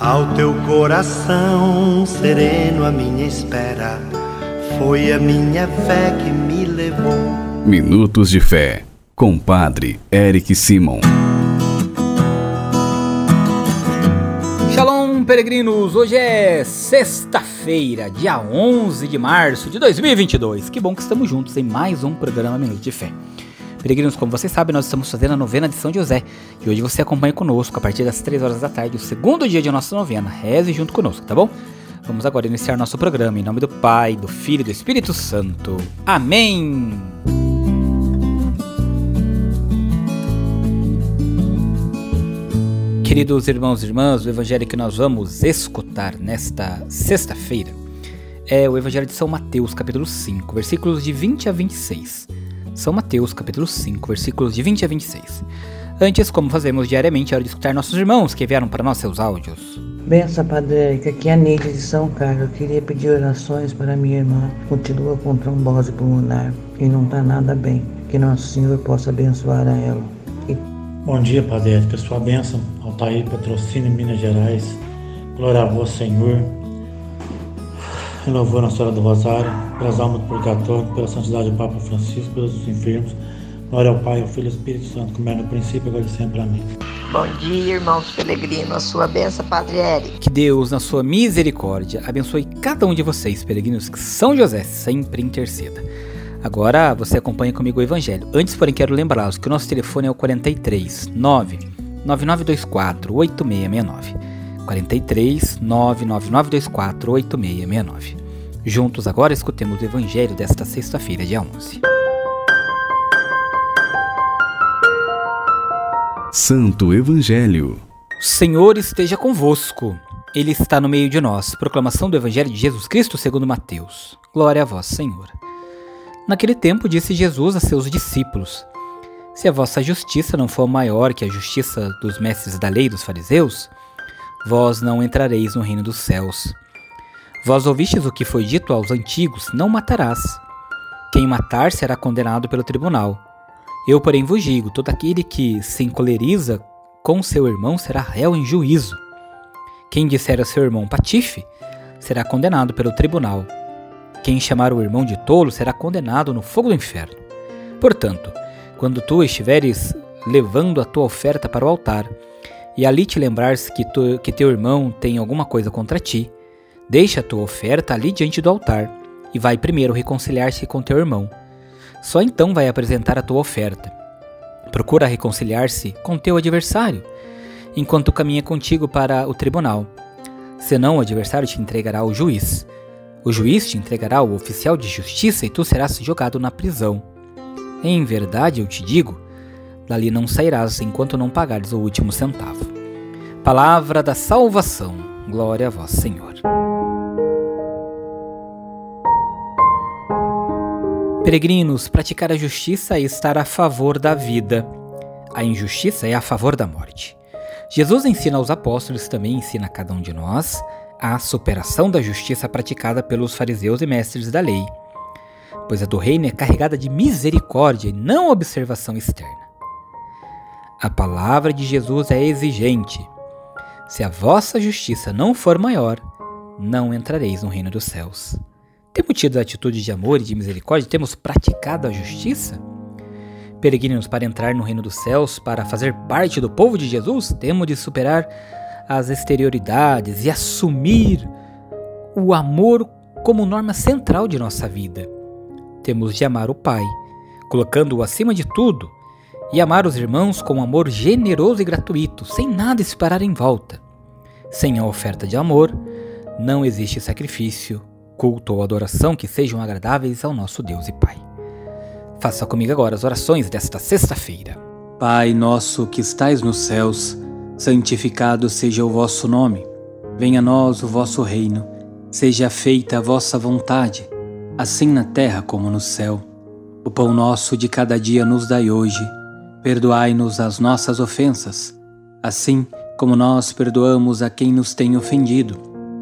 Ao teu coração sereno, a minha espera foi a minha fé que me levou. Minutos de Fé, com Padre Eric Simon. Shalom, peregrinos! Hoje é sexta-feira, dia 11 de março de 2022. Que bom que estamos juntos em mais um programa Minutos de Fé. Peregrinos, como vocês sabem, nós estamos fazendo a novena de São José. E hoje você acompanha conosco a partir das 3 horas da tarde, o segundo dia de nossa novena. Reze junto conosco, tá bom? Vamos agora iniciar nosso programa em nome do Pai, do Filho e do Espírito Santo. Amém! Queridos irmãos e irmãs, o evangelho que nós vamos escutar nesta sexta-feira é o evangelho de São Mateus, capítulo 5, versículos de 20 a 26. São Mateus, capítulo 5, versículos de 20 a 26. Antes, como fazemos diariamente, é hora de escutar nossos irmãos que enviaram para nós seus áudios. Benção, Padre Érica, aqui é a Neide de São Carlos. Eu queria pedir orações para minha irmã. Continua com trombose pulmonar e não está nada bem. Que Nosso Senhor possa abençoar a ela. E... Bom dia, Padre Érica. Sua bênção, Altair, patrocínio Minas Gerais. Glória a vós, Senhor. Louvor na Senhora do Rosário, pelas almas do purgatório, pela santidade do Papa Francisco, pelos enfermos. Glória ao Pai, ao Filho e ao Espírito Santo, como era no princípio, agora e sempre. Amém. Bom dia, irmãos peregrinos. A sua benção, Padre Eric. Que Deus, na sua misericórdia, abençoe cada um de vocês, peregrinos, que São José sempre interceda. Agora você acompanha comigo o Evangelho. Antes, porém, quero lembrá-los que o nosso telefone é o 43 9 9924 8669. 43 99924 8669. Juntos agora escutemos o Evangelho desta sexta-feira, dia 11. Santo Evangelho. O Senhor esteja convosco. Ele está no meio de nós. Proclamação do Evangelho de Jesus Cristo segundo Mateus. Glória a vós, Senhor. Naquele tempo disse Jesus a seus discípulos: Se a vossa justiça não for maior que a justiça dos mestres da lei dos fariseus, vós não entrareis no reino dos céus. Vós ouvistes o que foi dito aos antigos: Não matarás. Quem matar será condenado pelo tribunal. Eu, porém, vos digo: todo aquele que se encoleriza com seu irmão será réu em juízo. Quem disser a seu irmão patife será condenado pelo tribunal. Quem chamar o irmão de tolo será condenado no fogo do inferno. Portanto, quando tu estiveres levando a tua oferta para o altar, e ali te lembrares que, tu, que teu irmão tem alguma coisa contra ti, deixa a tua oferta ali diante do altar e vai primeiro reconciliar-se com teu irmão. Só então vai apresentar a tua oferta. Procura reconciliar-se com teu adversário, enquanto caminha contigo para o tribunal. Senão o adversário te entregará ao juiz. O juiz te entregará ao oficial de justiça e tu serás jogado na prisão. Em verdade, eu te digo, dali não sairás enquanto não pagares o último centavo. Palavra da salvação. Glória a vós, Senhor. Peregrinos, praticar a justiça é estar a favor da vida. A injustiça é a favor da morte. Jesus ensina aos apóstolos, também ensina a cada um de nós, a superação da justiça praticada pelos fariseus e mestres da lei, pois a do reino é carregada de misericórdia e não observação externa. A palavra de Jesus é exigente. Se a vossa justiça não for maior, não entrareis no reino dos céus. Temos tido atitudes de amor e de misericórdia? Temos praticado a justiça? Peregrinos, para entrar no reino dos céus, para fazer parte do povo de Jesus, temos de superar as exterioridades e assumir o amor como norma central de nossa vida. Temos de amar o Pai, colocando-o acima de tudo, e amar os irmãos com um amor generoso e gratuito, sem nada esperar em volta. Sem a oferta de amor, não existe sacrifício, culto ou adoração que sejam agradáveis ao nosso Deus e Pai. Faça comigo agora as orações desta sexta-feira. Pai nosso que estais nos céus, santificado seja o vosso nome. Venha a nós o vosso reino. Seja feita a vossa vontade, assim na terra como no céu. O pão nosso de cada dia nos dai hoje. Perdoai-nos as nossas ofensas, assim como nós perdoamos a quem nos tem ofendido.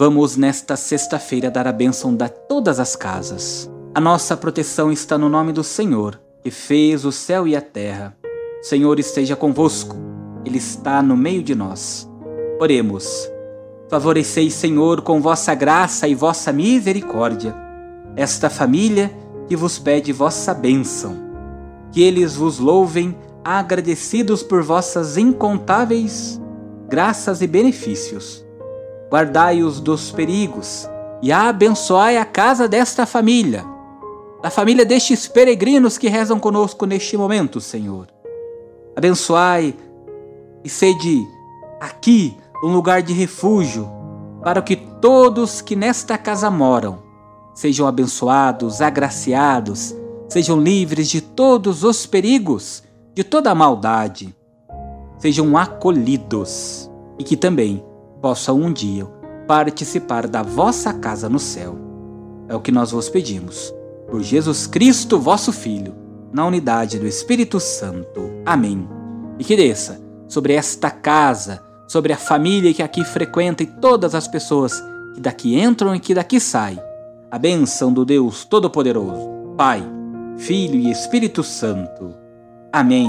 Vamos nesta sexta-feira dar a bênção de todas as casas. A nossa proteção está no nome do Senhor, que fez o céu e a terra. O Senhor esteja convosco, Ele está no meio de nós. Oremos. Favoreceis, Senhor, com vossa graça e vossa misericórdia, esta família que vos pede vossa bênção. Que eles vos louvem, agradecidos por vossas incontáveis graças e benefícios. Guardai-os dos perigos e abençoai a casa desta família, da família destes peregrinos que rezam conosco neste momento, Senhor. Abençoai e sede aqui um lugar de refúgio, para que todos que nesta casa moram sejam abençoados, agraciados, sejam livres de todos os perigos, de toda a maldade, sejam acolhidos e que também possam um dia participar da vossa casa no céu. É o que nós vos pedimos. Por Jesus Cristo, vosso Filho, na unidade do Espírito Santo. Amém. E que desça sobre esta casa, sobre a família que aqui frequenta e todas as pessoas que daqui entram e que daqui saem. A bênção do Deus Todo-Poderoso, Pai, Filho e Espírito Santo. Amém.